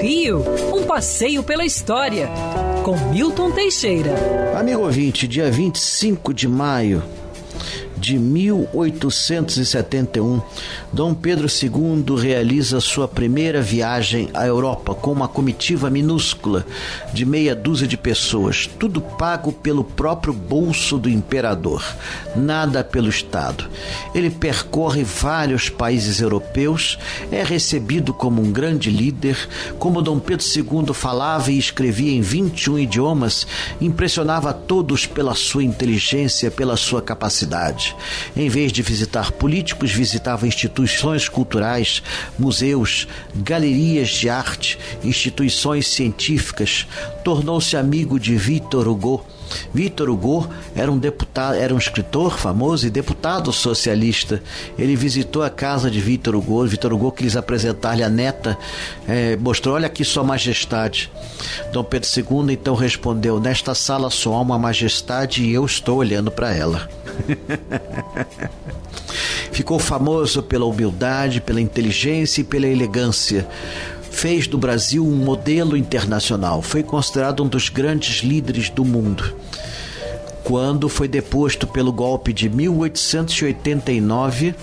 Rio, um passeio pela história, com Milton Teixeira. Amigo ouvinte, dia 25 de maio de 1871, Dom Pedro II realiza sua primeira viagem à Europa com uma comitiva minúscula de meia dúzia de pessoas, tudo pago pelo próprio bolso do imperador, nada pelo Estado. Ele percorre vários países europeus, é recebido como um grande líder, como Dom Pedro II falava e escrevia em 21 idiomas, impressionava todos pela sua inteligência, pela sua capacidade. Em vez de visitar políticos, visitava instituições culturais, museus, galerias de arte, instituições científicas. Tornou-se amigo de Victor Hugo. Victor Hugo era um deputado, era um escritor famoso e deputado socialista. Ele visitou a casa de Victor Hugo. Victor Hugo quis apresentar-lhe a neta, é, mostrou: olha aqui sua majestade. Dom Pedro II então respondeu: nesta sala só há uma majestade e eu estou olhando para ela. Ficou famoso pela humildade, pela inteligência e pela elegância. Fez do Brasil um modelo internacional. Foi considerado um dos grandes líderes do mundo. Quando foi deposto pelo golpe de 1889,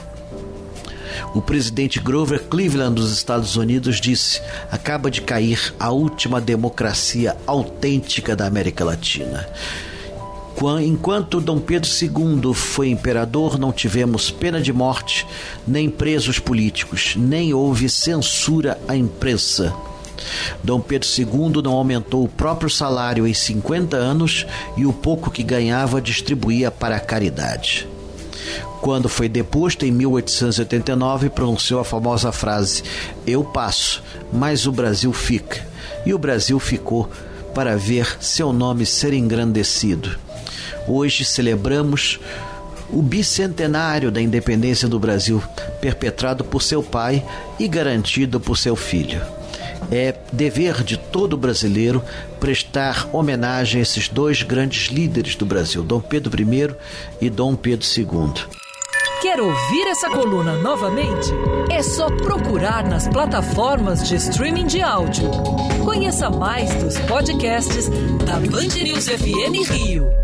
o presidente Grover Cleveland dos Estados Unidos disse: acaba de cair a última democracia autêntica da América Latina. Enquanto Dom Pedro II foi imperador, não tivemos pena de morte, nem presos políticos, nem houve censura à imprensa. Dom Pedro II não aumentou o próprio salário em 50 anos e o pouco que ganhava distribuía para a caridade. Quando foi deposto em 1889, pronunciou a famosa frase: Eu passo, mas o Brasil fica. E o Brasil ficou para ver seu nome ser engrandecido. Hoje celebramos o bicentenário da independência do Brasil, perpetrado por seu pai e garantido por seu filho. É dever de todo brasileiro prestar homenagem a esses dois grandes líderes do Brasil, Dom Pedro I e Dom Pedro II. Quer ouvir essa coluna novamente? É só procurar nas plataformas de streaming de áudio. Conheça mais dos podcasts da Band News FM Rio.